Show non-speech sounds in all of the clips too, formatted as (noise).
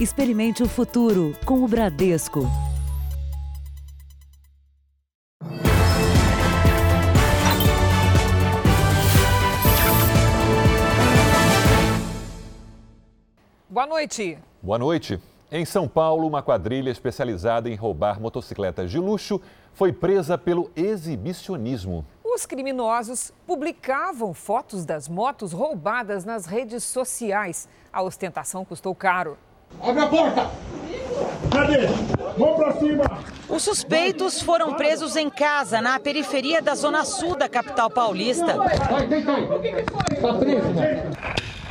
Experimente o futuro com o Bradesco. Boa noite. Boa noite. Em São Paulo, uma quadrilha especializada em roubar motocicletas de luxo foi presa pelo exibicionismo. Os criminosos publicavam fotos das motos roubadas nas redes sociais. A ostentação custou caro. Abre a porta! Cadê? Vamos pra cima! Os suspeitos foram presos em casa, na periferia da zona sul da capital paulista. Vai, quem tá? Tá preso, né?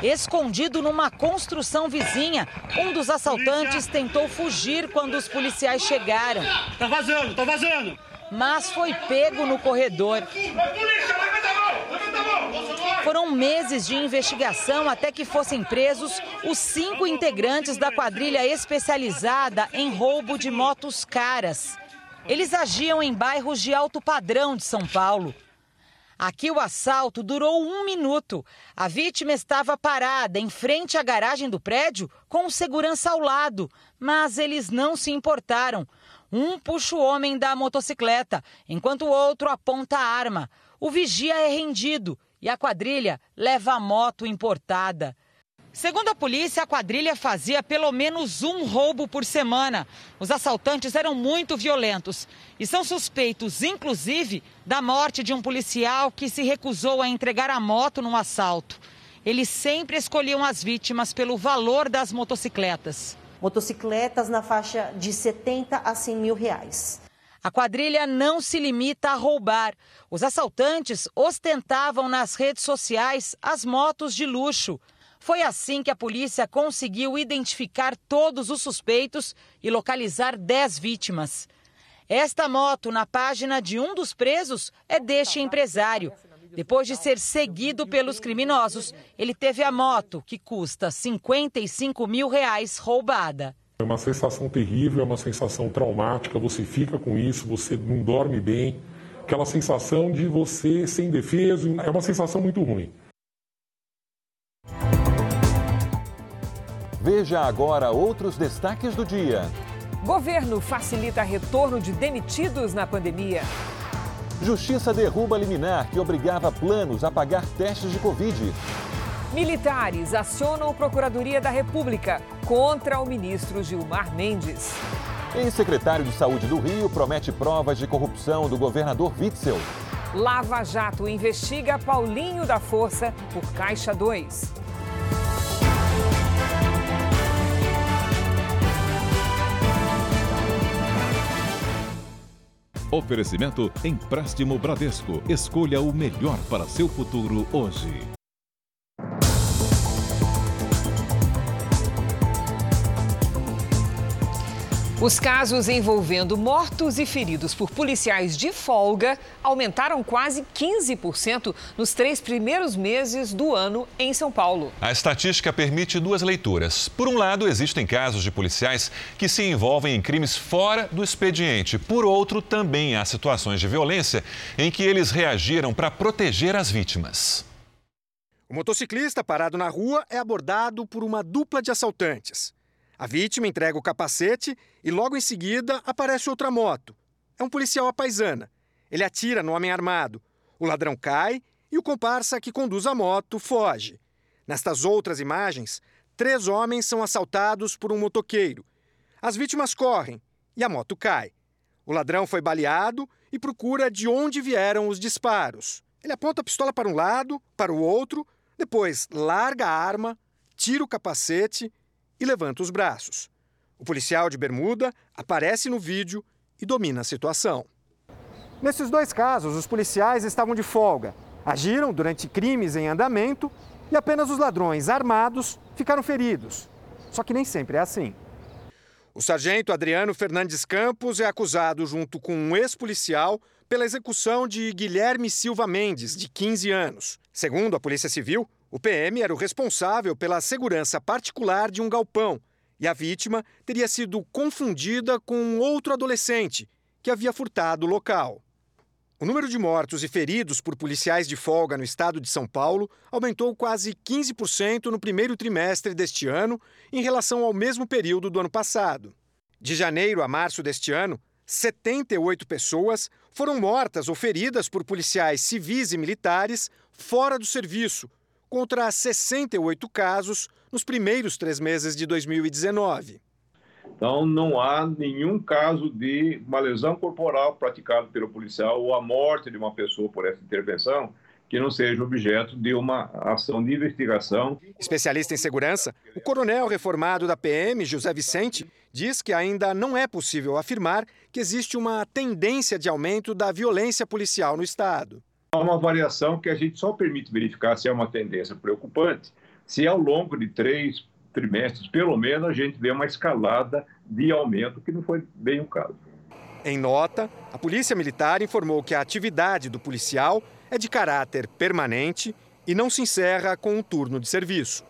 Escondido numa construção vizinha, um dos assaltantes tentou fugir quando os policiais chegaram. Tá vazando, tá vazando! Mas foi pego no corredor. Foram meses de investigação até que fossem presos os cinco integrantes da quadrilha especializada em roubo de motos caras. Eles agiam em bairros de alto padrão de São Paulo. Aqui o assalto durou um minuto. A vítima estava parada em frente à garagem do prédio com o segurança ao lado, mas eles não se importaram. Um puxa o homem da motocicleta, enquanto o outro aponta a arma. O vigia é rendido e a quadrilha leva a moto importada. Segundo a polícia, a quadrilha fazia pelo menos um roubo por semana. Os assaltantes eram muito violentos e são suspeitos, inclusive, da morte de um policial que se recusou a entregar a moto num assalto. Eles sempre escolhiam as vítimas pelo valor das motocicletas. Motocicletas na faixa de 70 a 100 mil reais. A quadrilha não se limita a roubar. Os assaltantes ostentavam nas redes sociais as motos de luxo. Foi assim que a polícia conseguiu identificar todos os suspeitos e localizar 10 vítimas. Esta moto, na página de um dos presos, é deste empresário. Depois de ser seguido pelos criminosos, ele teve a moto, que custa 55 mil reais, roubada. É uma sensação terrível, é uma sensação traumática, você fica com isso, você não dorme bem. Aquela sensação de você sem defesa, é uma sensação muito ruim. Veja agora outros destaques do dia. Governo facilita retorno de demitidos na pandemia. Justiça derruba liminar que obrigava planos a pagar testes de Covid. Militares acionam Procuradoria da República contra o ministro Gilmar Mendes. Ex-secretário de Saúde do Rio promete provas de corrupção do governador Witzel. Lava Jato investiga Paulinho da Força por Caixa 2. Oferecimento Empréstimo Bradesco. Escolha o melhor para seu futuro hoje. Os casos envolvendo mortos e feridos por policiais de folga aumentaram quase 15% nos três primeiros meses do ano em São Paulo. A estatística permite duas leituras. Por um lado, existem casos de policiais que se envolvem em crimes fora do expediente. Por outro, também há situações de violência em que eles reagiram para proteger as vítimas. O motociclista parado na rua é abordado por uma dupla de assaltantes. A vítima entrega o capacete e logo em seguida aparece outra moto. É um policial à paisana. Ele atira no homem armado. O ladrão cai e o comparsa que conduz a moto foge. Nestas outras imagens, três homens são assaltados por um motoqueiro. As vítimas correm e a moto cai. O ladrão foi baleado e procura de onde vieram os disparos. Ele aponta a pistola para um lado, para o outro, depois larga a arma, tira o capacete e levanta os braços. O policial de bermuda aparece no vídeo e domina a situação. Nesses dois casos, os policiais estavam de folga, agiram durante crimes em andamento e apenas os ladrões armados ficaram feridos. Só que nem sempre é assim. O sargento Adriano Fernandes Campos é acusado, junto com um ex-policial, pela execução de Guilherme Silva Mendes, de 15 anos. Segundo a Polícia Civil, o PM era o responsável pela segurança particular de um galpão e a vítima teria sido confundida com outro adolescente que havia furtado o local. O número de mortos e feridos por policiais de folga no estado de São Paulo aumentou quase 15% no primeiro trimestre deste ano em relação ao mesmo período do ano passado. De janeiro a março deste ano, 78 pessoas foram mortas ou feridas por policiais civis e militares fora do serviço, contra 68 casos nos primeiros três meses de 2019. Então, não há nenhum caso de uma lesão corporal praticada pelo policial ou a morte de uma pessoa por essa intervenção que não seja objeto de uma ação de investigação. Especialista em segurança, o coronel reformado da PM, José Vicente, diz que ainda não é possível afirmar que existe uma tendência de aumento da violência policial no Estado. Há uma variação que a gente só permite verificar se é uma tendência preocupante se ao longo de três trimestres, pelo menos, a gente vê uma escalada de aumento, que não foi bem o caso. Em nota, a Polícia Militar informou que a atividade do policial é de caráter permanente e não se encerra com um turno de serviço.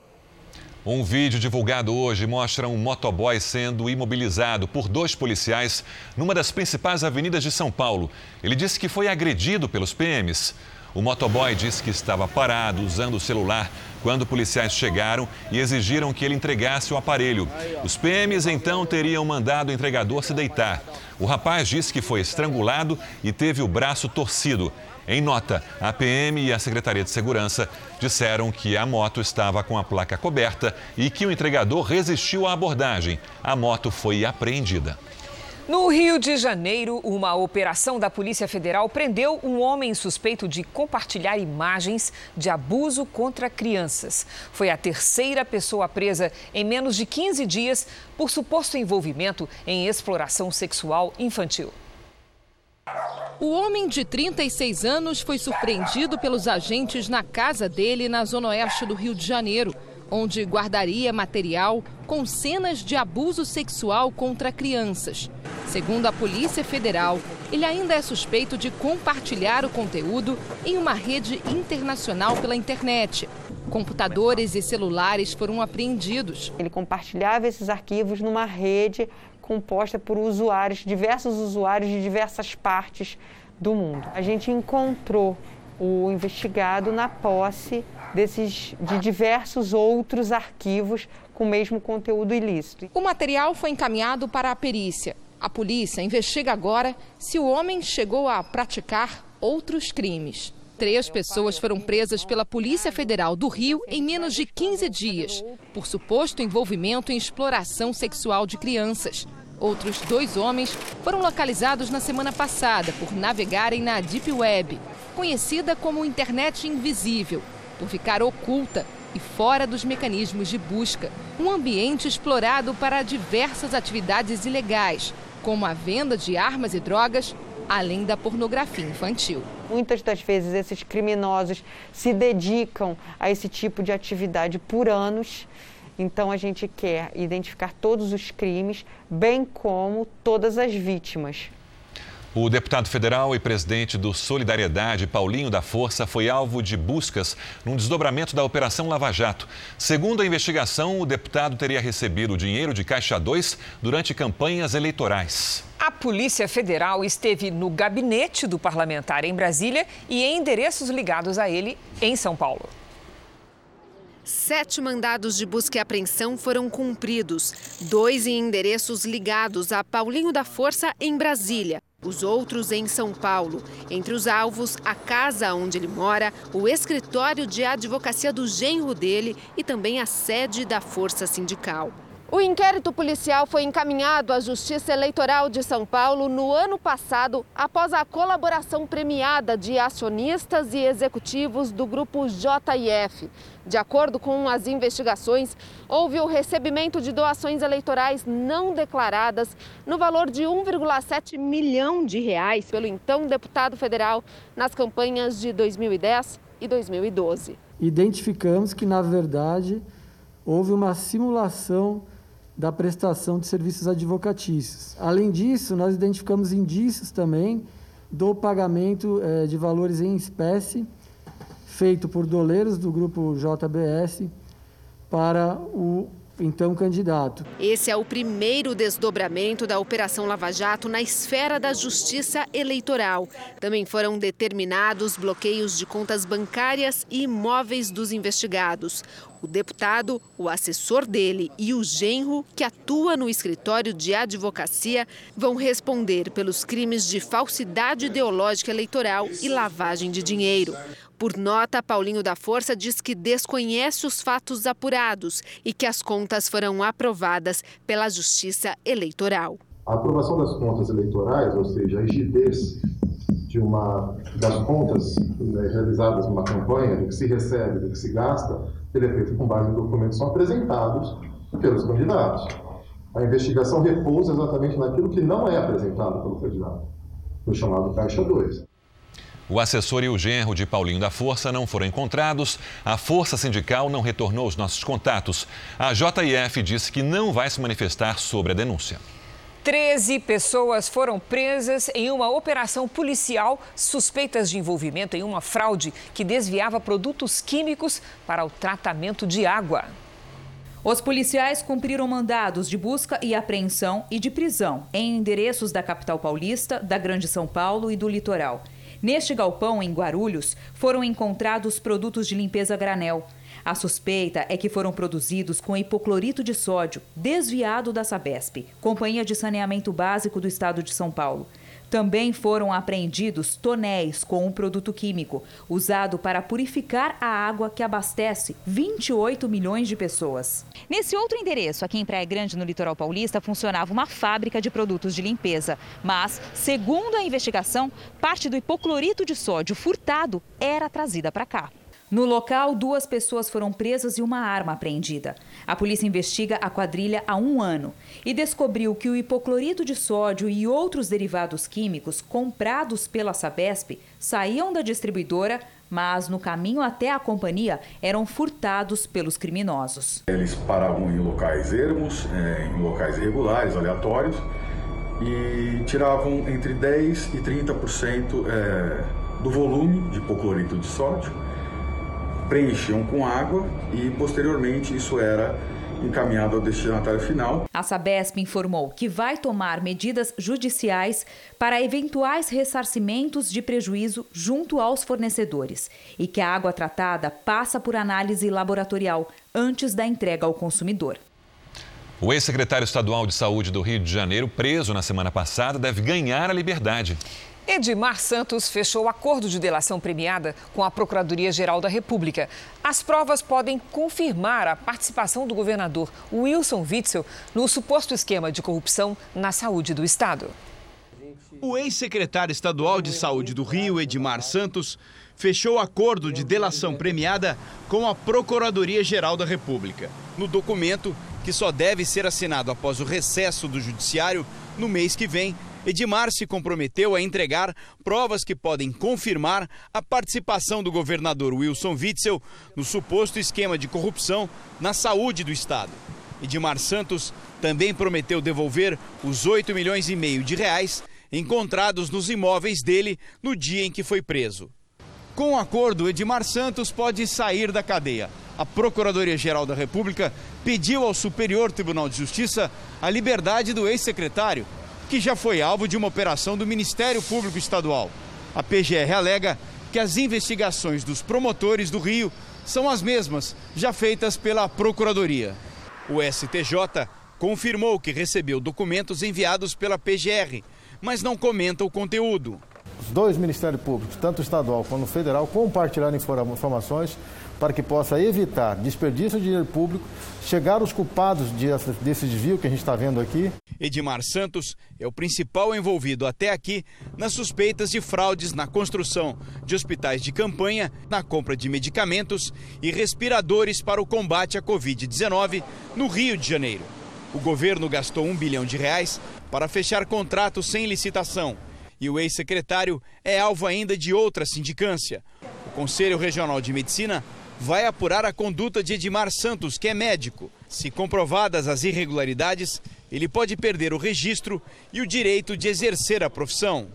Um vídeo divulgado hoje mostra um motoboy sendo imobilizado por dois policiais numa das principais avenidas de São Paulo. Ele disse que foi agredido pelos PMs. O motoboy disse que estava parado usando o celular quando policiais chegaram e exigiram que ele entregasse o aparelho. Os PMs então teriam mandado o entregador se deitar. O rapaz disse que foi estrangulado e teve o braço torcido. Em nota, a PM e a Secretaria de Segurança disseram que a moto estava com a placa coberta e que o entregador resistiu à abordagem. A moto foi apreendida. No Rio de Janeiro, uma operação da Polícia Federal prendeu um homem suspeito de compartilhar imagens de abuso contra crianças. Foi a terceira pessoa presa em menos de 15 dias por suposto envolvimento em exploração sexual infantil. O homem de 36 anos foi surpreendido pelos agentes na casa dele na zona oeste do Rio de Janeiro, onde guardaria material com cenas de abuso sexual contra crianças. Segundo a Polícia Federal, ele ainda é suspeito de compartilhar o conteúdo em uma rede internacional pela internet. Computadores e celulares foram apreendidos. Ele compartilhava esses arquivos numa rede composta por usuários, diversos usuários de diversas partes do mundo. A gente encontrou o investigado na posse desses de diversos outros arquivos com o mesmo conteúdo ilícito. O material foi encaminhado para a perícia. A polícia investiga agora se o homem chegou a praticar outros crimes. Três pessoas foram presas pela Polícia Federal do Rio em menos de 15 dias, por suposto envolvimento em exploração sexual de crianças. Outros dois homens foram localizados na semana passada por navegarem na Deep Web, conhecida como internet invisível, por ficar oculta e fora dos mecanismos de busca. Um ambiente explorado para diversas atividades ilegais, como a venda de armas e drogas, além da pornografia infantil. Muitas das vezes esses criminosos se dedicam a esse tipo de atividade por anos. Então a gente quer identificar todos os crimes, bem como todas as vítimas. O deputado federal e presidente do Solidariedade, Paulinho da Força, foi alvo de buscas num desdobramento da Operação Lava Jato. Segundo a investigação, o deputado teria recebido dinheiro de Caixa 2 durante campanhas eleitorais. A Polícia Federal esteve no gabinete do parlamentar em Brasília e em endereços ligados a ele em São Paulo. Sete mandados de busca e apreensão foram cumpridos, dois em endereços ligados a Paulinho da Força, em Brasília. Os outros em São Paulo. Entre os alvos, a casa onde ele mora, o escritório de advocacia do genro dele e também a sede da Força Sindical. O inquérito policial foi encaminhado à Justiça Eleitoral de São Paulo no ano passado, após a colaboração premiada de acionistas e executivos do grupo JIF. De acordo com as investigações, houve o recebimento de doações eleitorais não declaradas no valor de 1,7 milhão de reais pelo então deputado federal nas campanhas de 2010 e 2012. Identificamos que, na verdade, houve uma simulação da prestação de serviços advocatícios. Além disso, nós identificamos indícios também do pagamento eh, de valores em espécie feito por doleiros do grupo JBS para o então candidato. Esse é o primeiro desdobramento da Operação Lava Jato na esfera da justiça eleitoral. Também foram determinados bloqueios de contas bancárias e imóveis dos investigados. O deputado, o assessor dele e o genro, que atua no escritório de advocacia, vão responder pelos crimes de falsidade ideológica eleitoral e lavagem de dinheiro. Por nota, Paulinho da Força diz que desconhece os fatos apurados e que as contas foram aprovadas pela Justiça Eleitoral. A aprovação das contas eleitorais, ou seja, a rigidez de uma, das contas né, realizadas numa campanha, do que se recebe, do que se gasta, ele é feito com base em documentos apresentados pelos candidatos. A investigação repousa exatamente naquilo que não é apresentado pelo candidato, o chamado Caixa 2. O assessor e o genro de Paulinho da Força não foram encontrados. A Força Sindical não retornou os nossos contatos. A JIF disse que não vai se manifestar sobre a denúncia. 13 pessoas foram presas em uma operação policial suspeitas de envolvimento em uma fraude que desviava produtos químicos para o tratamento de água. Os policiais cumpriram mandados de busca e apreensão e de prisão em endereços da capital paulista, da Grande São Paulo e do litoral. Neste galpão, em Guarulhos, foram encontrados produtos de limpeza granel. A suspeita é que foram produzidos com hipoclorito de sódio, desviado da Sabesp, Companhia de Saneamento Básico do Estado de São Paulo. Também foram apreendidos tonéis com um produto químico usado para purificar a água que abastece 28 milhões de pessoas. Nesse outro endereço, aqui em Praia Grande, no litoral paulista, funcionava uma fábrica de produtos de limpeza. Mas, segundo a investigação, parte do hipoclorito de sódio furtado era trazida para cá. No local, duas pessoas foram presas e uma arma apreendida. A polícia investiga a quadrilha há um ano e descobriu que o hipoclorito de sódio e outros derivados químicos comprados pela Sabesp saíam da distribuidora, mas no caminho até a companhia eram furtados pelos criminosos. Eles paravam em locais ermos, é, em locais irregulares, aleatórios, e tiravam entre 10% e 30% é, do volume de hipoclorito de sódio preenchiam com água e posteriormente isso era encaminhado ao destinatário final. A Sabesp informou que vai tomar medidas judiciais para eventuais ressarcimentos de prejuízo junto aos fornecedores e que a água tratada passa por análise laboratorial antes da entrega ao consumidor. O ex-secretário estadual de saúde do Rio de Janeiro, preso na semana passada, deve ganhar a liberdade. Edmar Santos fechou acordo de delação premiada com a Procuradoria-Geral da República. As provas podem confirmar a participação do governador Wilson Witzel no suposto esquema de corrupção na saúde do Estado. O ex-secretário estadual de saúde do Rio, Edmar Santos, fechou acordo de delação premiada com a Procuradoria-Geral da República. No documento, que só deve ser assinado após o recesso do Judiciário no mês que vem, Edmar se comprometeu a entregar provas que podem confirmar a participação do governador Wilson Witzel no suposto esquema de corrupção na saúde do estado. Edmar Santos também prometeu devolver os 8 milhões e meio de reais encontrados nos imóveis dele no dia em que foi preso. Com o acordo, Edmar Santos pode sair da cadeia. A Procuradoria-Geral da República pediu ao Superior Tribunal de Justiça a liberdade do ex-secretário que já foi alvo de uma operação do Ministério Público Estadual. A PGR alega que as investigações dos promotores do Rio são as mesmas já feitas pela Procuradoria. O STJ confirmou que recebeu documentos enviados pela PGR, mas não comenta o conteúdo. Os dois Ministérios Públicos, tanto estadual quanto federal, compartilharam informações para que possa evitar desperdício de dinheiro público, chegar aos culpados desse desvio que a gente está vendo aqui. Edmar Santos é o principal envolvido até aqui nas suspeitas de fraudes na construção de hospitais de campanha, na compra de medicamentos e respiradores para o combate à Covid-19 no Rio de Janeiro. O governo gastou um bilhão de reais para fechar contratos sem licitação. E o ex-secretário é alvo ainda de outra sindicância. O Conselho Regional de Medicina vai apurar a conduta de Edmar Santos, que é médico. Se comprovadas as irregularidades, ele pode perder o registro e o direito de exercer a profissão.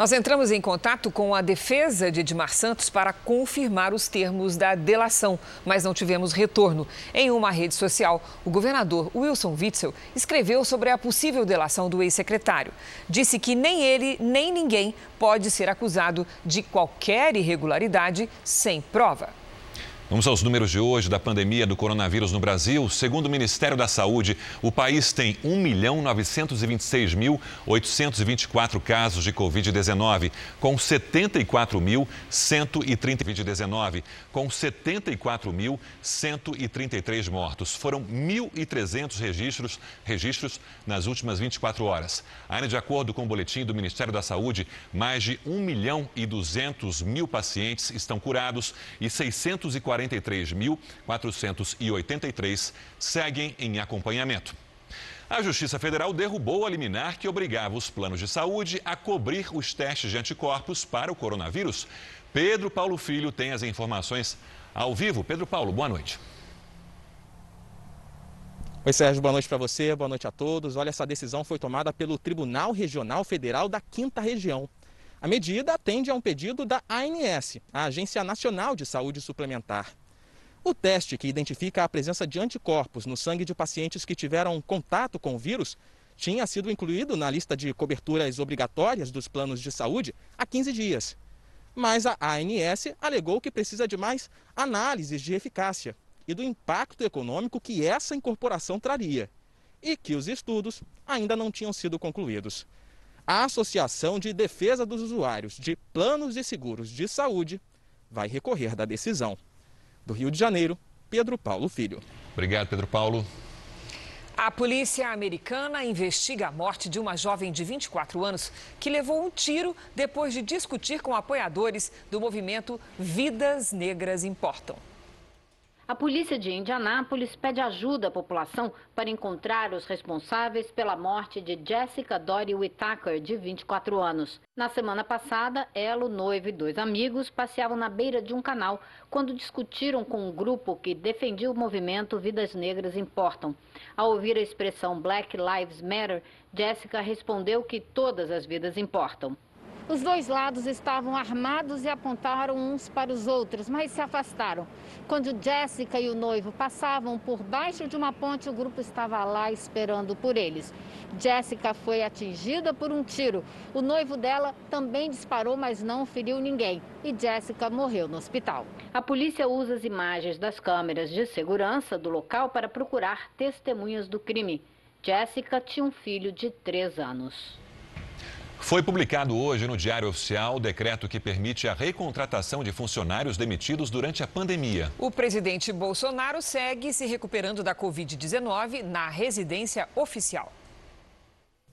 Nós entramos em contato com a defesa de Edmar Santos para confirmar os termos da delação, mas não tivemos retorno. Em uma rede social, o governador Wilson Witzel escreveu sobre a possível delação do ex-secretário. Disse que nem ele nem ninguém pode ser acusado de qualquer irregularidade sem prova. Vamos aos números de hoje da pandemia do coronavírus no Brasil. Segundo o Ministério da Saúde, o país tem 1.926.824 casos de Covid-19, com 74.130 com 74.133 mortos. Foram 1.300 registros, registros nas últimas 24 horas. Ainda de acordo com o boletim do Ministério da Saúde, mais de 1 milhão e 200 mil pacientes estão curados e 640 43.483 seguem em acompanhamento. A Justiça Federal derrubou a liminar que obrigava os planos de saúde a cobrir os testes de anticorpos para o coronavírus. Pedro Paulo Filho tem as informações ao vivo. Pedro Paulo, boa noite. Oi, Sérgio, boa noite para você, boa noite a todos. Olha, essa decisão foi tomada pelo Tribunal Regional Federal da Quinta Região. A medida atende a um pedido da ANS, a Agência Nacional de Saúde Suplementar. O teste que identifica a presença de anticorpos no sangue de pacientes que tiveram contato com o vírus tinha sido incluído na lista de coberturas obrigatórias dos planos de saúde há 15 dias. Mas a ANS alegou que precisa de mais análises de eficácia e do impacto econômico que essa incorporação traria, e que os estudos ainda não tinham sido concluídos a Associação de Defesa dos Usuários de Planos de Seguros de Saúde vai recorrer da decisão. Do Rio de Janeiro, Pedro Paulo Filho. Obrigado, Pedro Paulo. A polícia americana investiga a morte de uma jovem de 24 anos que levou um tiro depois de discutir com apoiadores do movimento Vidas Negras Importam. A polícia de Indianápolis pede ajuda à população para encontrar os responsáveis pela morte de Jessica Dory Whittaker, de 24 anos. Na semana passada, ela, o noivo e dois amigos passeavam na beira de um canal quando discutiram com um grupo que defendia o movimento Vidas Negras Importam. Ao ouvir a expressão Black Lives Matter, Jessica respondeu que todas as vidas importam. Os dois lados estavam armados e apontaram uns para os outros, mas se afastaram. Quando Jessica e o noivo passavam por baixo de uma ponte, o grupo estava lá esperando por eles. Jessica foi atingida por um tiro. O noivo dela também disparou, mas não feriu ninguém. E Jessica morreu no hospital. A polícia usa as imagens das câmeras de segurança do local para procurar testemunhas do crime. Jessica tinha um filho de três anos. Foi publicado hoje no Diário Oficial o decreto que permite a recontratação de funcionários demitidos durante a pandemia. O presidente Bolsonaro segue se recuperando da Covid-19 na residência oficial.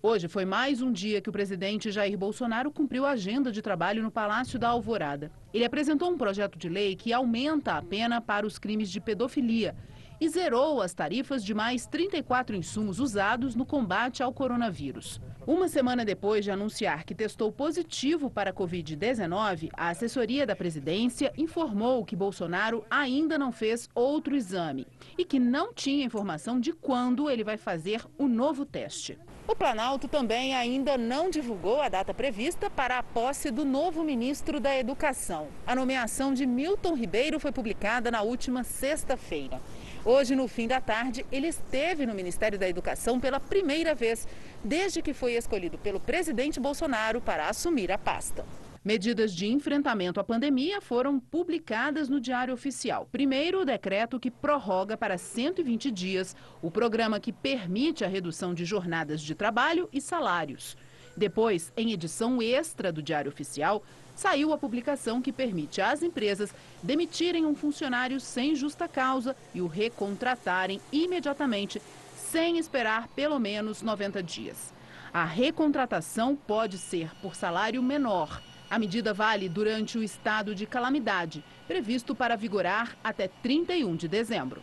Hoje foi mais um dia que o presidente Jair Bolsonaro cumpriu a agenda de trabalho no Palácio da Alvorada. Ele apresentou um projeto de lei que aumenta a pena para os crimes de pedofilia e zerou as tarifas de mais 34 insumos usados no combate ao coronavírus. Uma semana depois de anunciar que testou positivo para a Covid-19, a assessoria da presidência informou que Bolsonaro ainda não fez outro exame e que não tinha informação de quando ele vai fazer o novo teste. O Planalto também ainda não divulgou a data prevista para a posse do novo ministro da Educação. A nomeação de Milton Ribeiro foi publicada na última sexta-feira. Hoje, no fim da tarde, ele esteve no Ministério da Educação pela primeira vez, desde que foi escolhido pelo presidente Bolsonaro para assumir a pasta. Medidas de enfrentamento à pandemia foram publicadas no Diário Oficial. Primeiro, o decreto que prorroga para 120 dias o programa que permite a redução de jornadas de trabalho e salários. Depois, em edição extra do Diário Oficial, saiu a publicação que permite às empresas demitirem um funcionário sem justa causa e o recontratarem imediatamente, sem esperar pelo menos 90 dias. A recontratação pode ser por salário menor. A medida vale durante o estado de calamidade, previsto para vigorar até 31 de dezembro.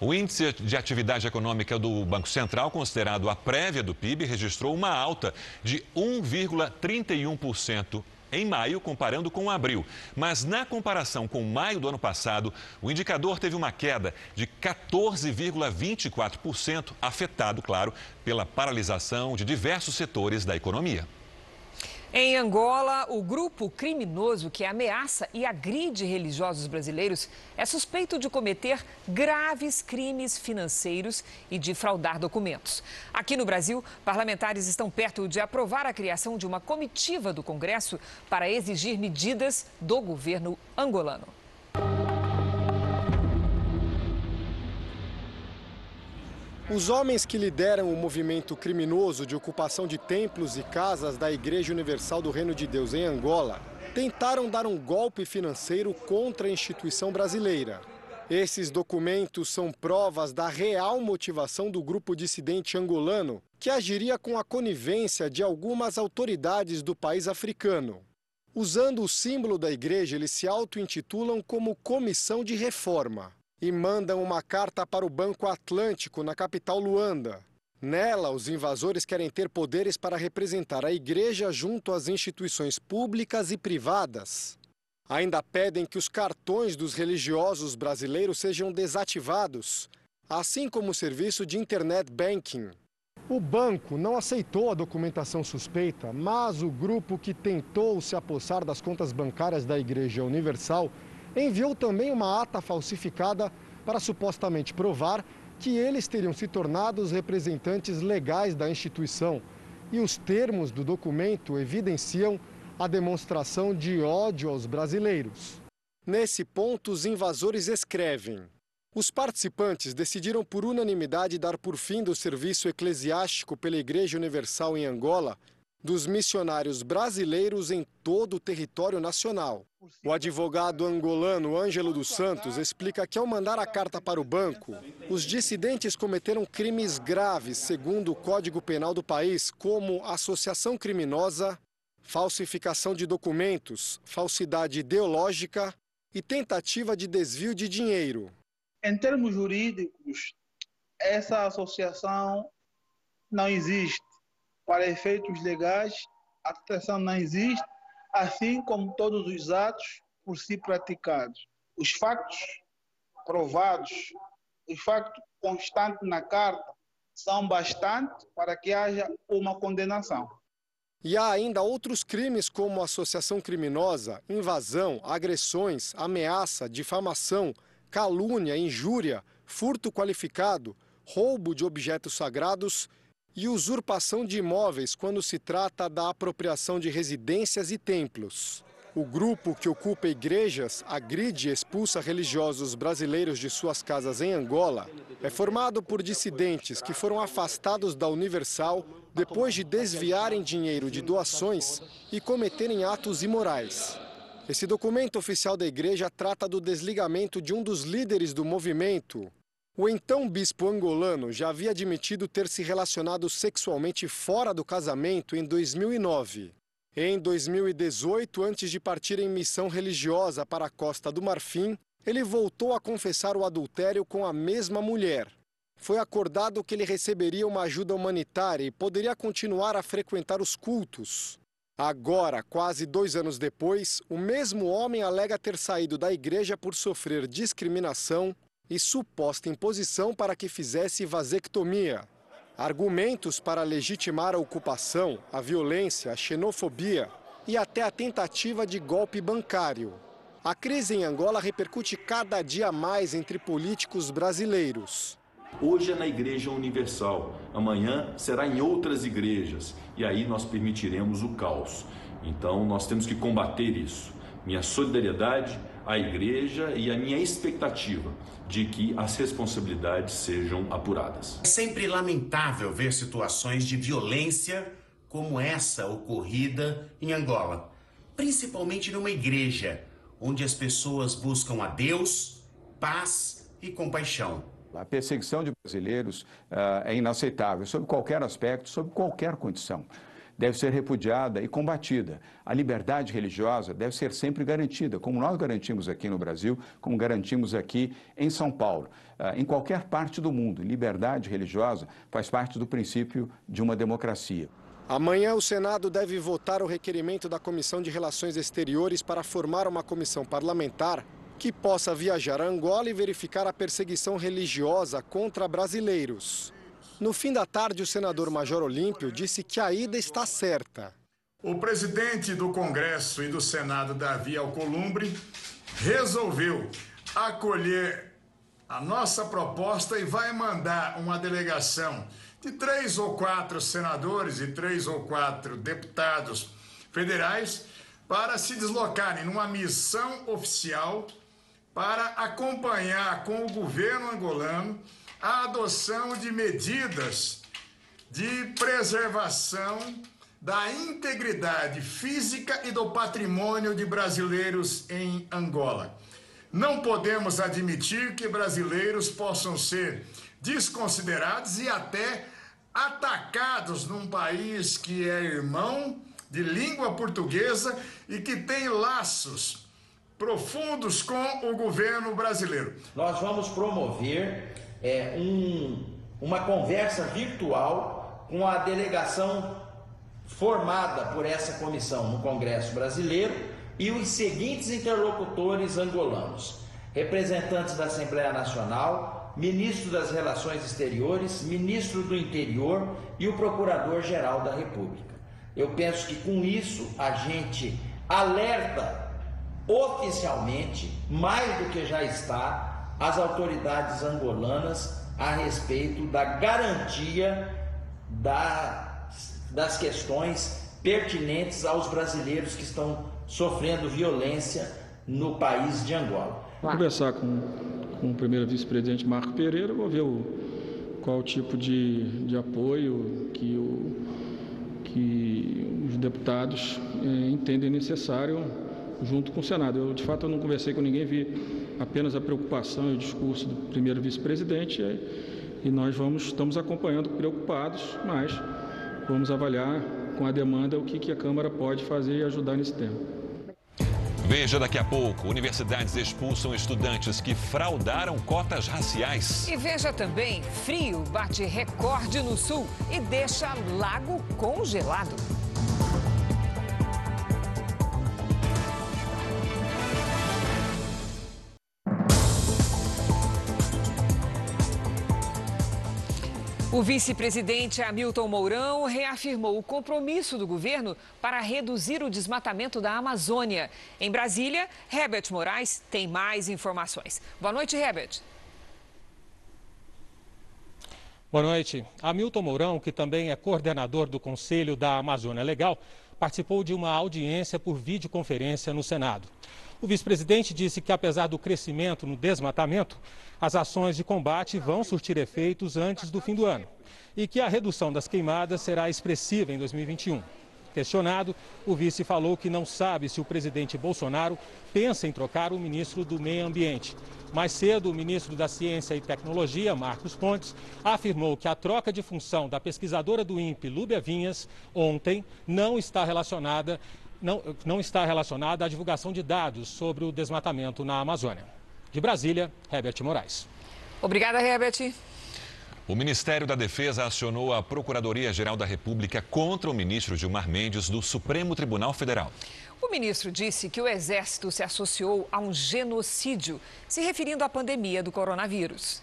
O índice de atividade econômica do Banco Central, considerado a prévia do PIB, registrou uma alta de 1,31% em maio, comparando com abril. Mas na comparação com maio do ano passado, o indicador teve uma queda de 14,24%, afetado, claro, pela paralisação de diversos setores da economia. Em Angola, o grupo criminoso que ameaça e agride religiosos brasileiros é suspeito de cometer graves crimes financeiros e de fraudar documentos. Aqui no Brasil, parlamentares estão perto de aprovar a criação de uma comitiva do Congresso para exigir medidas do governo angolano. Os homens que lideram o movimento criminoso de ocupação de templos e casas da Igreja Universal do Reino de Deus em Angola tentaram dar um golpe financeiro contra a instituição brasileira. Esses documentos são provas da real motivação do grupo dissidente angolano, que agiria com a conivência de algumas autoridades do país africano. Usando o símbolo da igreja, eles se auto-intitulam como Comissão de Reforma e mandam uma carta para o Banco Atlântico, na capital Luanda. Nela, os invasores querem ter poderes para representar a igreja junto às instituições públicas e privadas. Ainda pedem que os cartões dos religiosos brasileiros sejam desativados, assim como o serviço de internet banking. O banco não aceitou a documentação suspeita, mas o grupo que tentou se apossar das contas bancárias da Igreja Universal enviou também uma ata falsificada para supostamente provar que eles teriam se tornado os representantes legais da instituição. E os termos do documento evidenciam a demonstração de ódio aos brasileiros. Nesse ponto, os invasores escrevem: os participantes decidiram por unanimidade dar por fim do serviço eclesiástico pela Igreja Universal em Angola dos missionários brasileiros em todo o território nacional. O advogado angolano Ângelo dos Santos explica que, ao mandar a carta para o banco, os dissidentes cometeram crimes graves, segundo o Código Penal do país, como associação criminosa, falsificação de documentos, falsidade ideológica e tentativa de desvio de dinheiro. Em termos jurídicos, essa associação não existe para efeitos legais, a tentação não existe, assim como todos os atos por si praticados. Os factos provados, os factos constantes na carta, são bastantes para que haja uma condenação. E há ainda outros crimes como associação criminosa, invasão, agressões, ameaça, difamação, calúnia, injúria, furto qualificado, roubo de objetos sagrados e usurpação de imóveis quando se trata da apropriação de residências e templos. O grupo que ocupa igrejas, agride e expulsa religiosos brasileiros de suas casas em Angola é formado por dissidentes que foram afastados da Universal depois de desviarem dinheiro de doações e cometerem atos imorais. Esse documento oficial da igreja trata do desligamento de um dos líderes do movimento, o então bispo angolano já havia admitido ter se relacionado sexualmente fora do casamento em 2009. Em 2018, antes de partir em missão religiosa para a Costa do Marfim, ele voltou a confessar o adultério com a mesma mulher. Foi acordado que ele receberia uma ajuda humanitária e poderia continuar a frequentar os cultos. Agora, quase dois anos depois, o mesmo homem alega ter saído da igreja por sofrer discriminação, e suposta imposição para que fizesse vasectomia. Argumentos para legitimar a ocupação, a violência, a xenofobia e até a tentativa de golpe bancário. A crise em Angola repercute cada dia mais entre políticos brasileiros. Hoje é na Igreja Universal, amanhã será em outras igrejas e aí nós permitiremos o caos. Então nós temos que combater isso. Minha solidariedade à igreja e a minha expectativa de que as responsabilidades sejam apuradas. É sempre lamentável ver situações de violência como essa ocorrida em Angola, principalmente numa igreja onde as pessoas buscam a Deus, paz e compaixão. A perseguição de brasileiros uh, é inaceitável, sob qualquer aspecto, sob qualquer condição deve ser repudiada e combatida. A liberdade religiosa deve ser sempre garantida, como nós garantimos aqui no Brasil, como garantimos aqui em São Paulo. Ah, em qualquer parte do mundo, liberdade religiosa faz parte do princípio de uma democracia. Amanhã, o Senado deve votar o requerimento da Comissão de Relações Exteriores para formar uma comissão parlamentar que possa viajar a Angola e verificar a perseguição religiosa contra brasileiros. No fim da tarde, o senador Major Olímpio disse que a ida está certa. O presidente do Congresso e do Senado, Davi Alcolumbre, resolveu acolher a nossa proposta e vai mandar uma delegação de três ou quatro senadores e três ou quatro deputados federais para se deslocarem numa missão oficial para acompanhar com o governo angolano a adoção de medidas de preservação da integridade física e do patrimônio de brasileiros em Angola. Não podemos admitir que brasileiros possam ser desconsiderados e até atacados num país que é irmão de língua portuguesa e que tem laços profundos com o governo brasileiro. Nós vamos promover é, um, uma conversa virtual com a delegação formada por essa comissão no Congresso Brasileiro e os seguintes interlocutores angolanos: representantes da Assembleia Nacional, ministro das Relações Exteriores, ministro do Interior e o Procurador-Geral da República. Eu penso que com isso a gente alerta oficialmente, mais do que já está, as autoridades angolanas a respeito da garantia da, das questões pertinentes aos brasileiros que estão sofrendo violência no país de Angola. Vou conversar com, com o primeiro vice-presidente Marco Pereira, vou ver o, qual o tipo de, de apoio que o que os deputados eh, entendem necessário junto com o Senado. Eu, de fato, eu não conversei com ninguém, vi apenas a preocupação e o discurso do primeiro vice-presidente e nós vamos, estamos acompanhando preocupados, mas vamos avaliar com a demanda o que, que a Câmara pode fazer e ajudar nesse tema. Veja daqui a pouco: universidades expulsam estudantes que fraudaram cotas raciais. E veja também: frio bate recorde no sul e deixa lago congelado. O vice-presidente Hamilton Mourão reafirmou o compromisso do governo para reduzir o desmatamento da Amazônia. Em Brasília, Herbert Moraes tem mais informações. Boa noite, Herbert. Boa noite. Hamilton Mourão, que também é coordenador do Conselho da Amazônia Legal, participou de uma audiência por videoconferência no Senado. O vice-presidente disse que, apesar do crescimento no desmatamento, as ações de combate vão surtir efeitos antes do fim do ano e que a redução das queimadas será expressiva em 2021. Questionado, o vice falou que não sabe se o presidente Bolsonaro pensa em trocar o ministro do Meio Ambiente. Mais cedo, o ministro da Ciência e Tecnologia, Marcos Pontes, afirmou que a troca de função da pesquisadora do INPE, Lúbia Vinhas, ontem, não está relacionada não, não está relacionada à divulgação de dados sobre o desmatamento na Amazônia. De Brasília, Herbert Moraes. Obrigada, Herbert. O Ministério da Defesa acionou a Procuradoria-Geral da República contra o ministro Gilmar Mendes do Supremo Tribunal Federal. O ministro disse que o Exército se associou a um genocídio, se referindo à pandemia do coronavírus.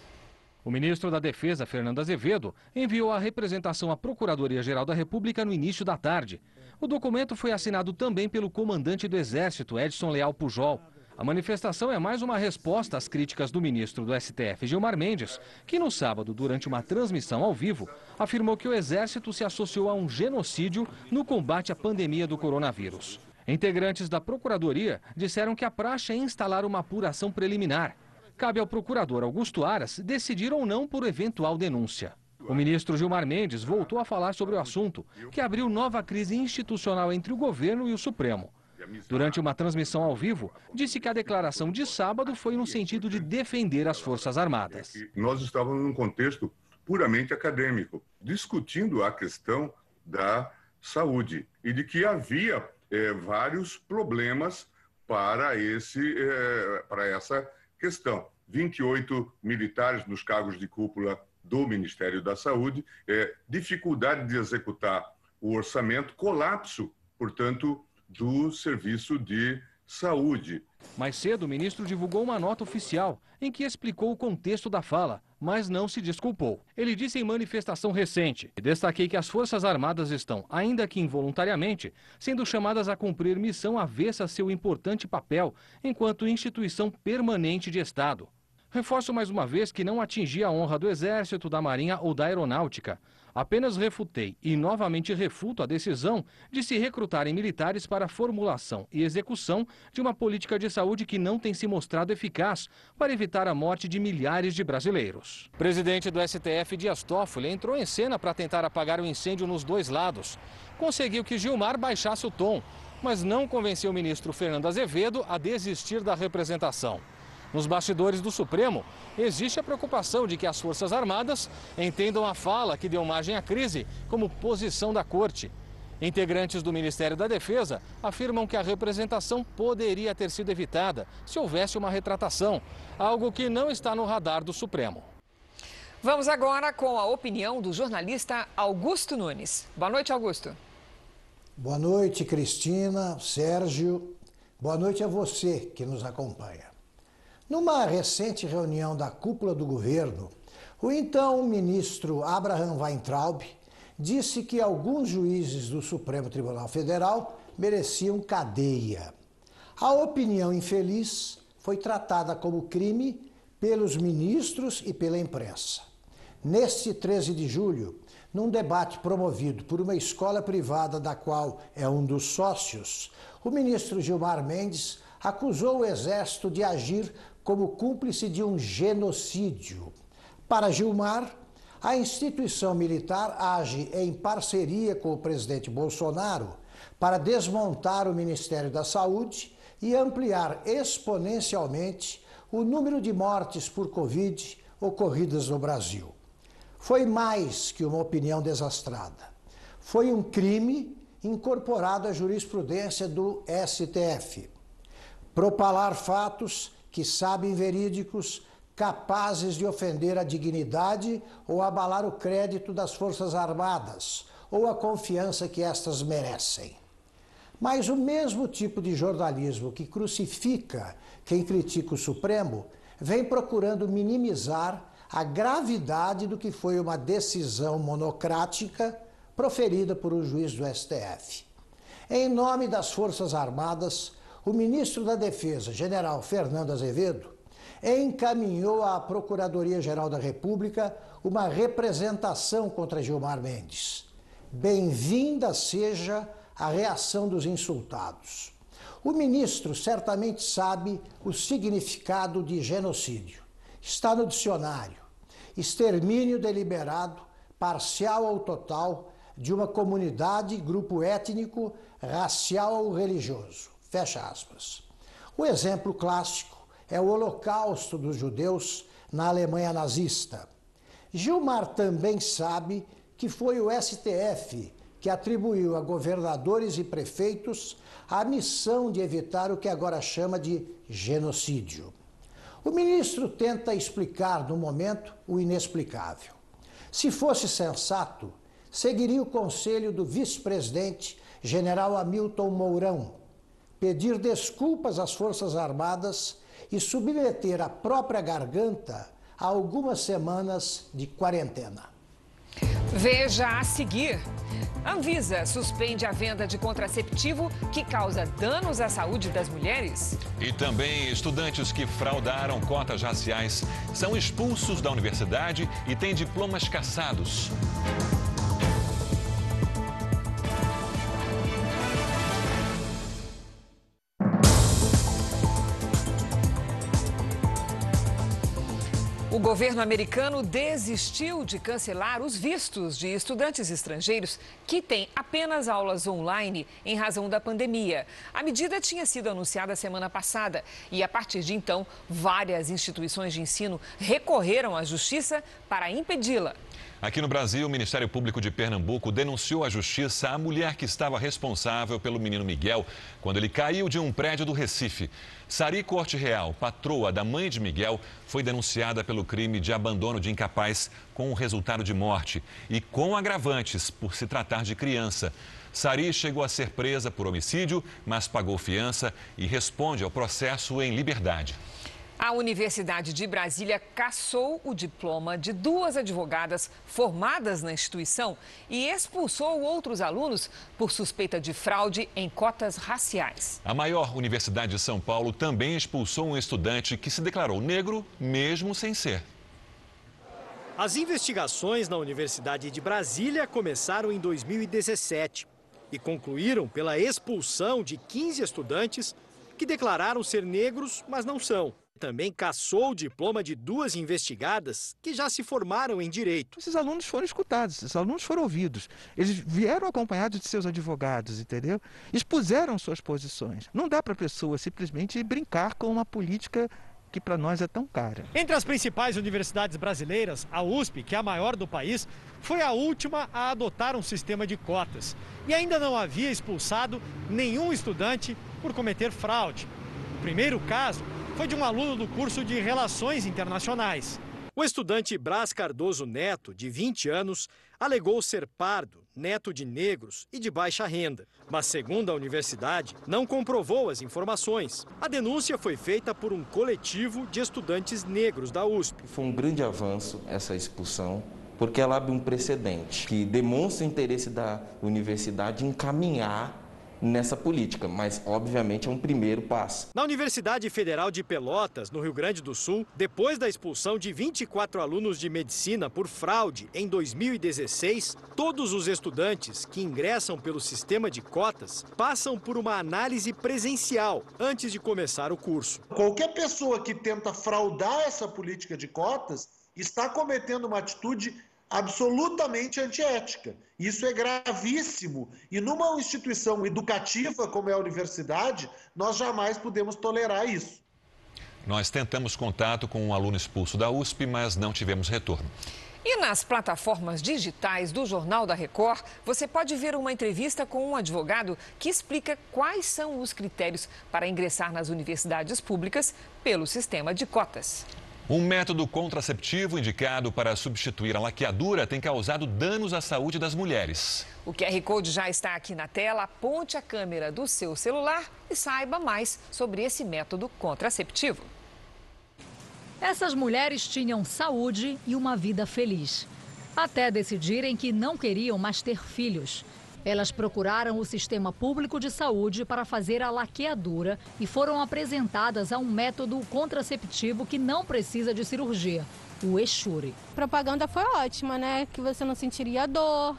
O ministro da Defesa, Fernando Azevedo, enviou a representação à Procuradoria-Geral da República no início da tarde. O documento foi assinado também pelo comandante do Exército, Edson Leal Pujol. A manifestação é mais uma resposta às críticas do ministro do STF, Gilmar Mendes, que no sábado, durante uma transmissão ao vivo, afirmou que o Exército se associou a um genocídio no combate à pandemia do coronavírus. Integrantes da Procuradoria disseram que a praxe é instalar uma apuração preliminar. Cabe ao procurador Augusto Aras decidir ou não por eventual denúncia. O ministro Gilmar Mendes voltou a falar sobre o assunto, que abriu nova crise institucional entre o governo e o Supremo. Durante uma transmissão ao vivo, disse que a declaração de sábado foi no sentido de defender as Forças Armadas. Nós estávamos num contexto puramente acadêmico, discutindo a questão da saúde e de que havia é, vários problemas para, esse, é, para essa questão. 28 militares nos cargos de cúpula do Ministério da Saúde, é, dificuldade de executar o orçamento, colapso, portanto, do serviço de saúde. Mais cedo, o ministro divulgou uma nota oficial em que explicou o contexto da fala, mas não se desculpou. Ele disse em manifestação recente: Destaquei que as Forças Armadas estão, ainda que involuntariamente, sendo chamadas a cumprir missão avessa seu importante papel enquanto instituição permanente de Estado. Reforço mais uma vez que não atingi a honra do Exército, da Marinha ou da Aeronáutica. Apenas refutei e novamente refuto a decisão de se recrutarem militares para a formulação e execução de uma política de saúde que não tem se mostrado eficaz para evitar a morte de milhares de brasileiros. O presidente do STF, Dias Toffoli, entrou em cena para tentar apagar o incêndio nos dois lados. Conseguiu que Gilmar baixasse o tom, mas não convenceu o ministro Fernando Azevedo a desistir da representação. Nos bastidores do Supremo, existe a preocupação de que as Forças Armadas entendam a fala que deu margem à crise como posição da Corte. Integrantes do Ministério da Defesa afirmam que a representação poderia ter sido evitada se houvesse uma retratação, algo que não está no radar do Supremo. Vamos agora com a opinião do jornalista Augusto Nunes. Boa noite, Augusto. Boa noite, Cristina, Sérgio. Boa noite a você que nos acompanha. Numa recente reunião da cúpula do governo, o então ministro Abraham Weintraub disse que alguns juízes do Supremo Tribunal Federal mereciam cadeia. A opinião infeliz foi tratada como crime pelos ministros e pela imprensa. Neste 13 de julho, num debate promovido por uma escola privada da qual é um dos sócios, o ministro Gilmar Mendes acusou o Exército de agir como cúmplice de um genocídio. Para Gilmar, a instituição militar age em parceria com o presidente Bolsonaro para desmontar o Ministério da Saúde e ampliar exponencialmente o número de mortes por Covid ocorridas no Brasil. Foi mais que uma opinião desastrada. Foi um crime incorporado à jurisprudência do STF. Propalar fatos que sabem verídicos, capazes de ofender a dignidade ou abalar o crédito das Forças Armadas ou a confiança que estas merecem. Mas o mesmo tipo de jornalismo que crucifica quem critica o Supremo vem procurando minimizar a gravidade do que foi uma decisão monocrática proferida por um juiz do STF. Em nome das Forças Armadas, o ministro da Defesa, general Fernando Azevedo, encaminhou à Procuradoria-Geral da República uma representação contra Gilmar Mendes. Bem-vinda seja a reação dos insultados. O ministro certamente sabe o significado de genocídio. Está no dicionário. Extermínio deliberado, parcial ou total, de uma comunidade, grupo étnico, racial ou religioso. Fecha aspas. O exemplo clássico é o Holocausto dos judeus na Alemanha nazista. Gilmar também sabe que foi o STF que atribuiu a governadores e prefeitos a missão de evitar o que agora chama de genocídio. O ministro tenta explicar no momento o inexplicável. Se fosse sensato, seguiria o conselho do vice-presidente, general Hamilton Mourão, pedir desculpas às Forças Armadas e submeter a própria garganta a algumas semanas de quarentena. Veja a seguir. Anvisa suspende a venda de contraceptivo que causa danos à saúde das mulheres. E também estudantes que fraudaram cotas raciais são expulsos da universidade e têm diplomas cassados. O governo americano desistiu de cancelar os vistos de estudantes estrangeiros que têm apenas aulas online em razão da pandemia. A medida tinha sido anunciada semana passada e, a partir de então, várias instituições de ensino recorreram à justiça para impedi-la. Aqui no Brasil, o Ministério Público de Pernambuco denunciou à justiça a mulher que estava responsável pelo menino Miguel quando ele caiu de um prédio do Recife. Sari Corte Real, patroa da mãe de Miguel, foi denunciada pelo crime de abandono de incapaz com o resultado de morte e com agravantes por se tratar de criança. Sari chegou a ser presa por homicídio, mas pagou fiança e responde ao processo em liberdade. A Universidade de Brasília cassou o diploma de duas advogadas formadas na instituição e expulsou outros alunos por suspeita de fraude em cotas raciais. A maior universidade de São Paulo também expulsou um estudante que se declarou negro, mesmo sem ser. As investigações na Universidade de Brasília começaram em 2017 e concluíram pela expulsão de 15 estudantes que declararam ser negros, mas não são. Também cassou o diploma de duas investigadas que já se formaram em direito. Esses alunos foram escutados, esses alunos foram ouvidos. Eles vieram acompanhados de seus advogados, entendeu? Expuseram suas posições. Não dá para a pessoa simplesmente brincar com uma política que para nós é tão cara. Entre as principais universidades brasileiras, a USP, que é a maior do país, foi a última a adotar um sistema de cotas e ainda não havia expulsado nenhum estudante por cometer fraude. O primeiro caso foi de um aluno do curso de Relações Internacionais. O estudante Brás Cardoso Neto, de 20 anos, alegou ser pardo, neto de negros e de baixa renda. Mas, segundo a universidade, não comprovou as informações. A denúncia foi feita por um coletivo de estudantes negros da USP. Foi um grande avanço essa expulsão, porque ela abre um precedente que demonstra o interesse da universidade em caminhar nessa política, mas obviamente é um primeiro passo. Na Universidade Federal de Pelotas, no Rio Grande do Sul, depois da expulsão de 24 alunos de medicina por fraude em 2016, todos os estudantes que ingressam pelo sistema de cotas passam por uma análise presencial antes de começar o curso. Qualquer pessoa que tenta fraudar essa política de cotas está cometendo uma atitude absolutamente antiética. Isso é gravíssimo. E numa instituição educativa como é a universidade, nós jamais podemos tolerar isso. Nós tentamos contato com um aluno expulso da USP, mas não tivemos retorno. E nas plataformas digitais do Jornal da Record, você pode ver uma entrevista com um advogado que explica quais são os critérios para ingressar nas universidades públicas pelo sistema de cotas. Um método contraceptivo indicado para substituir a laqueadura tem causado danos à saúde das mulheres. O QR Code já está aqui na tela. Aponte a câmera do seu celular e saiba mais sobre esse método contraceptivo. Essas mulheres tinham saúde e uma vida feliz, até decidirem que não queriam mais ter filhos. Elas procuraram o sistema público de saúde para fazer a laqueadura e foram apresentadas a um método contraceptivo que não precisa de cirurgia, o Exure. A propaganda foi ótima, né? Que você não sentiria dor,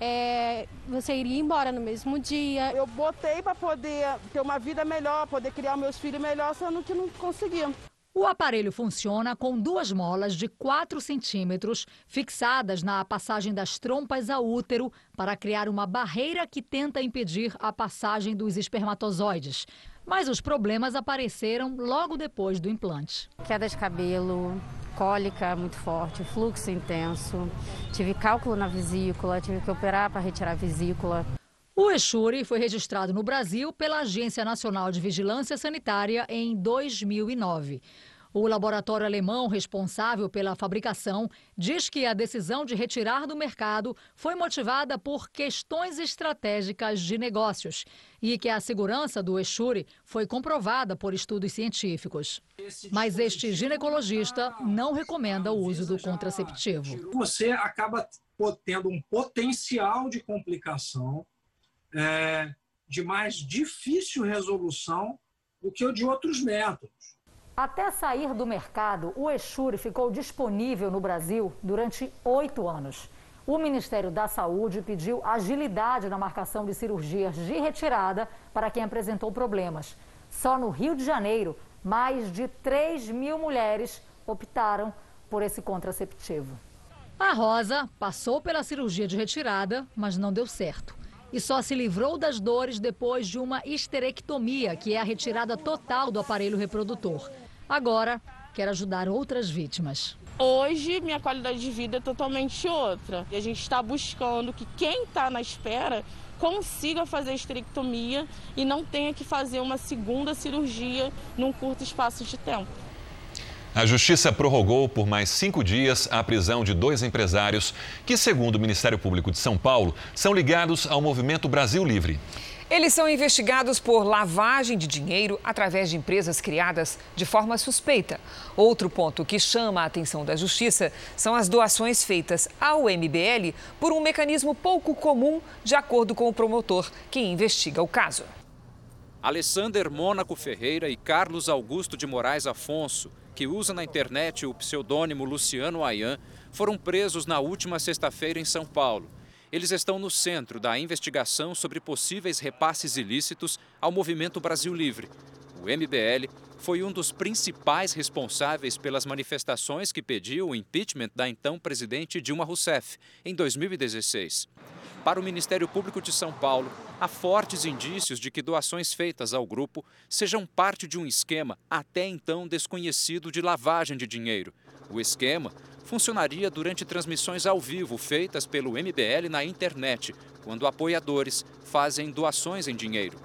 é, você iria embora no mesmo dia. Eu botei para poder ter uma vida melhor, poder criar meus filhos melhor, sendo que não conseguia. O aparelho funciona com duas molas de 4 centímetros fixadas na passagem das trompas ao útero para criar uma barreira que tenta impedir a passagem dos espermatozoides. Mas os problemas apareceram logo depois do implante. Queda de cabelo, cólica muito forte, fluxo intenso, tive cálculo na vesícula, tive que operar para retirar a vesícula. O Exure foi registrado no Brasil pela Agência Nacional de Vigilância Sanitária em 2009. O laboratório alemão responsável pela fabricação diz que a decisão de retirar do mercado foi motivada por questões estratégicas de negócios e que a segurança do Exure foi comprovada por estudos científicos. Mas este ginecologista não recomenda o uso do contraceptivo. Você acaba tendo um potencial de complicação é, de mais difícil resolução do que o de outros métodos. Até sair do mercado, o Exure ficou disponível no Brasil durante oito anos. O Ministério da Saúde pediu agilidade na marcação de cirurgias de retirada para quem apresentou problemas. Só no Rio de Janeiro, mais de 3 mil mulheres optaram por esse contraceptivo. A Rosa passou pela cirurgia de retirada, mas não deu certo. E só se livrou das dores depois de uma histerectomia, que é a retirada total do aparelho reprodutor. Agora, quer ajudar outras vítimas. Hoje, minha qualidade de vida é totalmente outra. E a gente está buscando que quem está na espera consiga fazer a esterectomia e não tenha que fazer uma segunda cirurgia num curto espaço de tempo. A Justiça prorrogou por mais cinco dias a prisão de dois empresários que, segundo o Ministério Público de São Paulo, são ligados ao movimento Brasil Livre. Eles são investigados por lavagem de dinheiro através de empresas criadas de forma suspeita. Outro ponto que chama a atenção da Justiça são as doações feitas ao MBL por um mecanismo pouco comum, de acordo com o promotor que investiga o caso. Alessander Mônaco Ferreira e Carlos Augusto de Moraes Afonso, que usa na internet o pseudônimo Luciano Ayan, foram presos na última sexta-feira em São Paulo. Eles estão no centro da investigação sobre possíveis repasses ilícitos ao Movimento Brasil Livre. O MBL foi um dos principais responsáveis pelas manifestações que pediu o impeachment da então presidente Dilma Rousseff em 2016. Para o Ministério Público de São Paulo, há fortes indícios de que doações feitas ao grupo sejam parte de um esquema até então desconhecido de lavagem de dinheiro. O esquema funcionaria durante transmissões ao vivo feitas pelo MBL na internet, quando apoiadores fazem doações em dinheiro.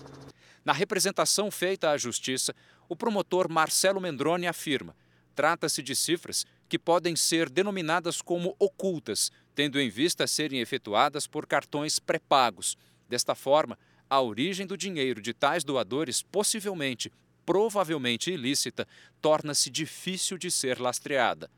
Na representação feita à Justiça, o promotor Marcelo Mendrone afirma: trata-se de cifras que podem ser denominadas como ocultas, tendo em vista serem efetuadas por cartões pré-pagos. Desta forma, a origem do dinheiro de tais doadores, possivelmente, provavelmente ilícita, torna-se difícil de ser lastreada.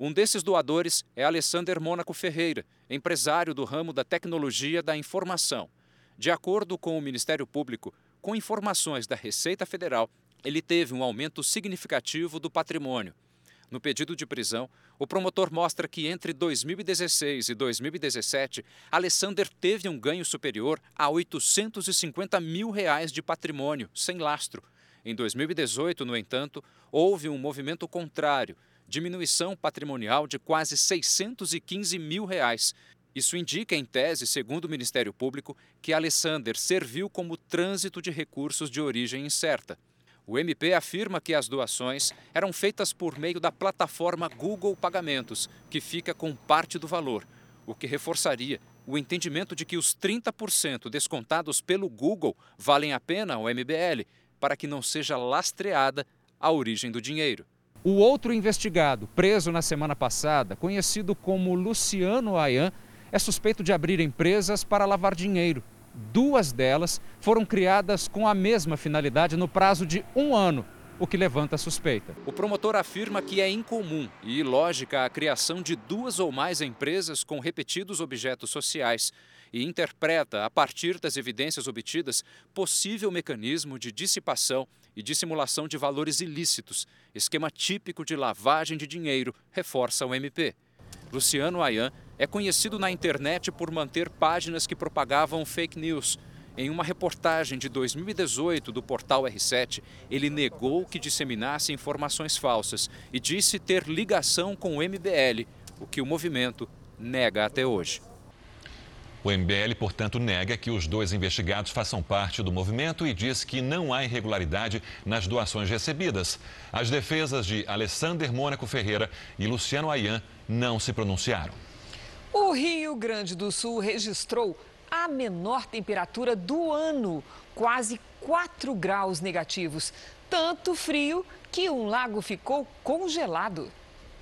Um desses doadores é Alessander Mônaco Ferreira, empresário do ramo da tecnologia da informação. De acordo com o Ministério Público, com informações da Receita Federal, ele teve um aumento significativo do patrimônio. No pedido de prisão, o promotor mostra que entre 2016 e 2017, Alessander teve um ganho superior a 850 mil reais de patrimônio, sem lastro. Em 2018, no entanto, houve um movimento contrário, diminuição patrimonial de quase 615 mil reais. Isso indica, em tese, segundo o Ministério Público, que Alessander serviu como trânsito de recursos de origem incerta. O MP afirma que as doações eram feitas por meio da plataforma Google Pagamentos, que fica com parte do valor, o que reforçaria o entendimento de que os 30% descontados pelo Google valem a pena ao MBL, para que não seja lastreada a origem do dinheiro. O outro investigado, preso na semana passada, conhecido como Luciano Ayan, é suspeito de abrir empresas para lavar dinheiro. Duas delas foram criadas com a mesma finalidade no prazo de um ano, o que levanta a suspeita. O promotor afirma que é incomum e ilógica a criação de duas ou mais empresas com repetidos objetos sociais e interpreta, a partir das evidências obtidas, possível mecanismo de dissipação e dissimulação de valores ilícitos, esquema típico de lavagem de dinheiro, reforça o MP. Luciano Ayan é conhecido na internet por manter páginas que propagavam fake news. Em uma reportagem de 2018 do portal R7, ele negou que disseminasse informações falsas e disse ter ligação com o MBL, o que o movimento nega até hoje. O MBL, portanto, nega que os dois investigados façam parte do movimento e diz que não há irregularidade nas doações recebidas. As defesas de Alessander Mônaco Ferreira e Luciano Ayan não se pronunciaram. O Rio Grande do Sul registrou a menor temperatura do ano, quase 4 graus negativos. Tanto frio que um lago ficou congelado.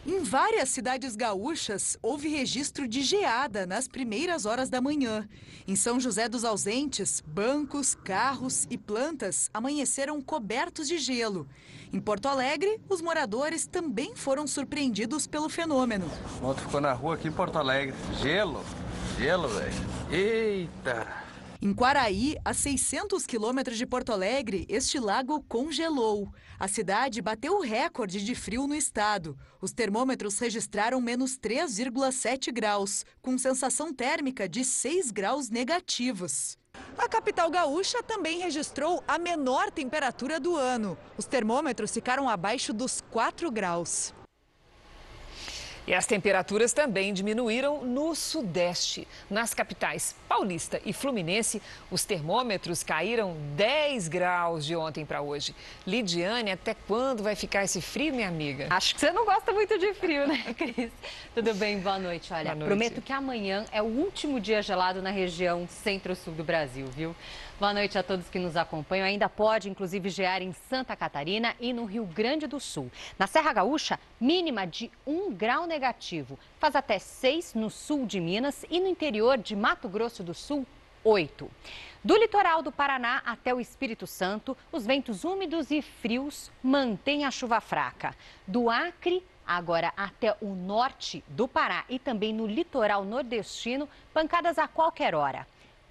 Em várias cidades gaúchas, houve registro de geada nas primeiras horas da manhã. Em São José dos Ausentes, bancos, carros e plantas amanheceram cobertos de gelo. Em Porto Alegre, os moradores também foram surpreendidos pelo fenômeno. Ontem ficou na rua aqui em Porto Alegre. Gelo, gelo, velho. Eita! Em Quaraí, a 600 quilômetros de Porto Alegre, este lago congelou. A cidade bateu o recorde de frio no estado. Os termômetros registraram menos 3,7 graus, com sensação térmica de 6 graus negativos. A capital gaúcha também registrou a menor temperatura do ano. Os termômetros ficaram abaixo dos 4 graus. E as temperaturas também diminuíram no Sudeste. Nas capitais Paulista e Fluminense, os termômetros caíram 10 graus de ontem para hoje. Lidiane, até quando vai ficar esse frio, minha amiga? Acho que você não gosta muito de frio, né, (laughs) Cris? Tudo bem, boa noite. Olha, boa noite. prometo que amanhã é o último dia gelado na região centro-sul do Brasil, viu? Boa noite a todos que nos acompanham. Ainda pode, inclusive, gear em Santa Catarina e no Rio Grande do Sul. Na Serra Gaúcha, mínima de 1 grau negativo. Faz até 6 no sul de Minas e no interior de Mato Grosso do Sul, 8. Do litoral do Paraná até o Espírito Santo, os ventos úmidos e frios mantêm a chuva fraca. Do Acre agora até o norte do Pará e também no litoral nordestino, pancadas a qualquer hora.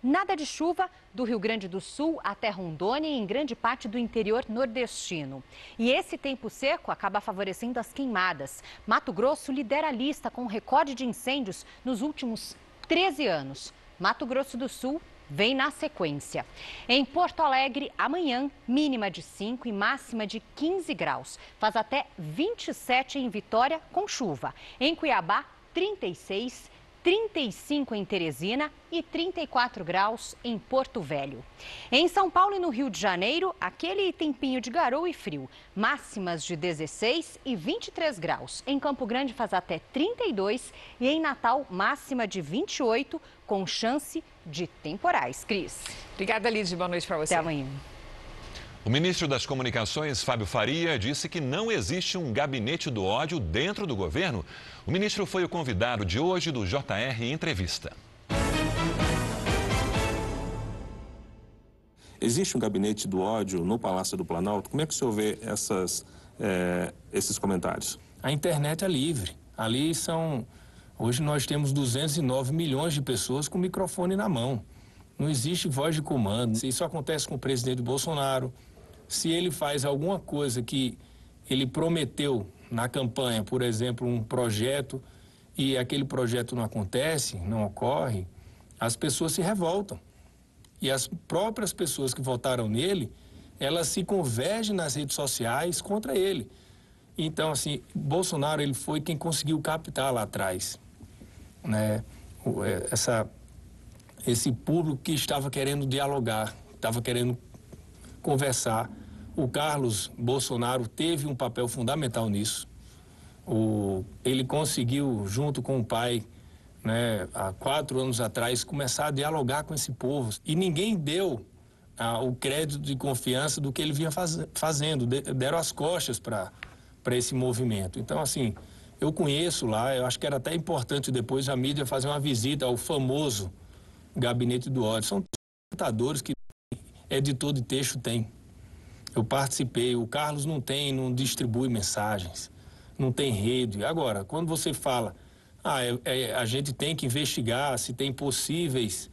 Nada de chuva do Rio Grande do Sul até Rondônia e em grande parte do interior nordestino. E esse tempo seco acaba favorecendo as queimadas. Mato Grosso lidera a lista com recorde de incêndios nos últimos 13 anos. Mato Grosso do Sul vem na sequência. Em Porto Alegre, amanhã, mínima de 5 e máxima de 15 graus. Faz até 27 em Vitória, com chuva. Em Cuiabá, 36 35 em Teresina e 34 graus em Porto Velho. Em São Paulo e no Rio de Janeiro, aquele tempinho de garoa e frio. Máximas de 16 e 23 graus. Em Campo Grande faz até 32 e em Natal, máxima de 28, com chance de temporais. Cris. Obrigada, Lidy. Boa noite para você. Até amanhã. O ministro das Comunicações, Fábio Faria, disse que não existe um gabinete do ódio dentro do governo. O ministro foi o convidado de hoje do JR Entrevista. Existe um gabinete do ódio no Palácio do Planalto? Como é que o senhor vê essas, é, esses comentários? A internet é livre. Ali são. Hoje nós temos 209 milhões de pessoas com microfone na mão. Não existe voz de comando. Isso acontece com o presidente Bolsonaro, se ele faz alguma coisa que ele prometeu na campanha, por exemplo, um projeto, e aquele projeto não acontece, não ocorre, as pessoas se revoltam. E as próprias pessoas que votaram nele, elas se convergem nas redes sociais contra ele. Então, assim, Bolsonaro ele foi quem conseguiu captar lá atrás, né? É, essa, esse público que estava querendo dialogar, estava querendo conversar. O Carlos Bolsonaro teve um papel fundamental nisso. O, ele conseguiu, junto com o pai, né, há quatro anos atrás, começar a dialogar com esse povo. E ninguém deu ah, o crédito de confiança do que ele vinha faz, fazendo, de, deram as costas para esse movimento. Então, assim, eu conheço lá, eu acho que era até importante depois a mídia fazer uma visita ao famoso gabinete do ódio. São tentadores que editor de texto tem. Eu participei, o Carlos não tem, não distribui mensagens, não tem rede. Agora, quando você fala, ah, é, é, a gente tem que investigar se tem possíveis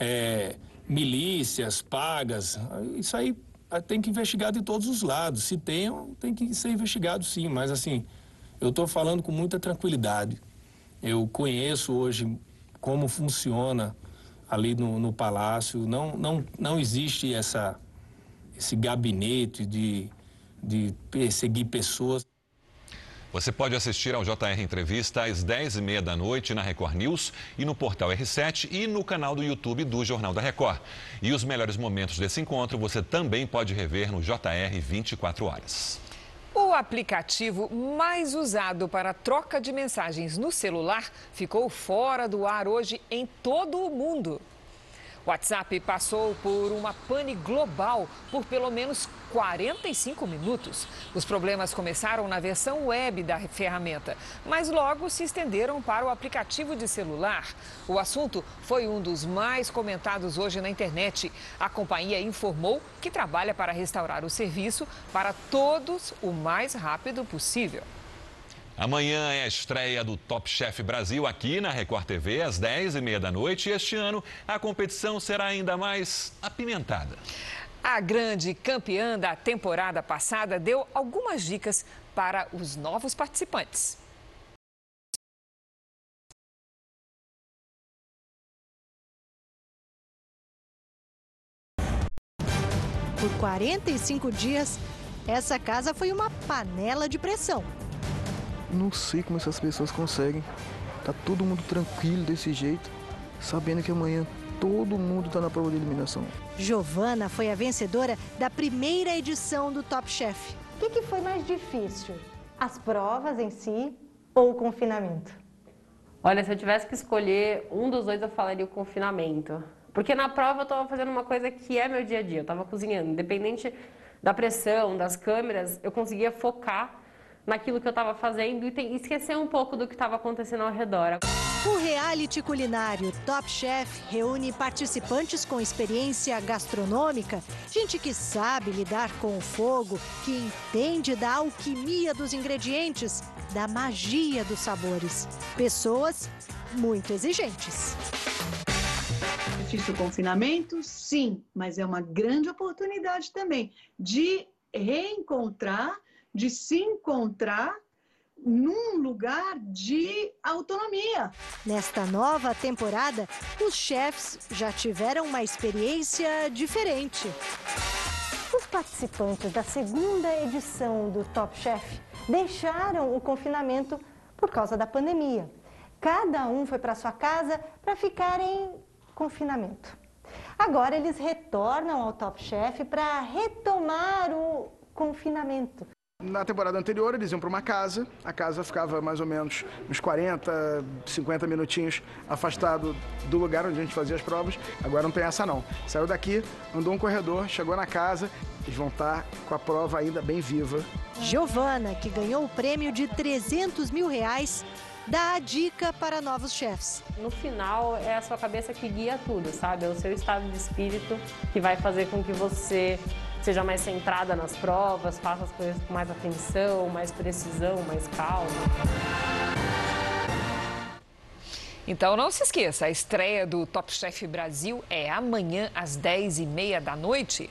é, milícias pagas, isso aí ah, tem que investigar de todos os lados. Se tem, tem que ser investigado sim, mas assim, eu estou falando com muita tranquilidade. Eu conheço hoje como funciona ali no, no palácio. Não, não, não existe essa, esse gabinete de, de perseguir pessoas. Você pode assistir ao JR Entrevista às 10h30 da noite na Record News e no portal R7 e no canal do YouTube do Jornal da Record. E os melhores momentos desse encontro você também pode rever no JR 24 horas. O aplicativo mais usado para troca de mensagens no celular ficou fora do ar hoje em todo o mundo. O WhatsApp passou por uma pane global por pelo menos 45 minutos. Os problemas começaram na versão web da ferramenta, mas logo se estenderam para o aplicativo de celular. O assunto foi um dos mais comentados hoje na internet. A companhia informou que trabalha para restaurar o serviço para todos o mais rápido possível. Amanhã é a estreia do Top Chef Brasil aqui na Record TV, às 10h30 da noite. E este ano a competição será ainda mais apimentada. A grande campeã da temporada passada deu algumas dicas para os novos participantes. Por 45 dias, essa casa foi uma panela de pressão. Não sei como essas pessoas conseguem. Tá todo mundo tranquilo desse jeito, sabendo que amanhã todo mundo tá na prova de eliminação. Giovana foi a vencedora da primeira edição do Top Chef. O que, que foi mais difícil? As provas em si ou o confinamento? Olha, se eu tivesse que escolher um dos dois, eu falaria o confinamento. Porque na prova eu estava fazendo uma coisa que é meu dia a dia, eu estava cozinhando. Independente da pressão, das câmeras, eu conseguia focar naquilo que eu estava fazendo e esquecer um pouco do que estava acontecendo ao redor. O reality culinário Top Chef reúne participantes com experiência gastronômica, gente que sabe lidar com o fogo, que entende da alquimia dos ingredientes, da magia dos sabores. Pessoas muito exigentes. Difícil o confinamento? Sim, mas é uma grande oportunidade também de reencontrar, de se encontrar num lugar de autonomia. Nesta nova temporada, os chefs já tiveram uma experiência diferente. Os participantes da segunda edição do Top Chef deixaram o confinamento por causa da pandemia. Cada um foi para sua casa para ficar em confinamento. Agora eles retornam ao Top Chef para retomar o confinamento. Na temporada anterior, eles iam para uma casa, a casa ficava mais ou menos uns 40, 50 minutinhos afastado do lugar onde a gente fazia as provas. Agora não tem essa não. Saiu daqui, andou um corredor, chegou na casa, eles vão estar com a prova ainda bem viva. Giovana, que ganhou o prêmio de 300 mil reais, dá a dica para novos chefs. No final, é a sua cabeça que guia tudo, sabe? É o seu estado de espírito que vai fazer com que você seja mais centrada nas provas, faça as coisas com mais atenção, mais precisão, mais calma. Então não se esqueça, a estreia do Top Chef Brasil é amanhã às 10h30 da noite.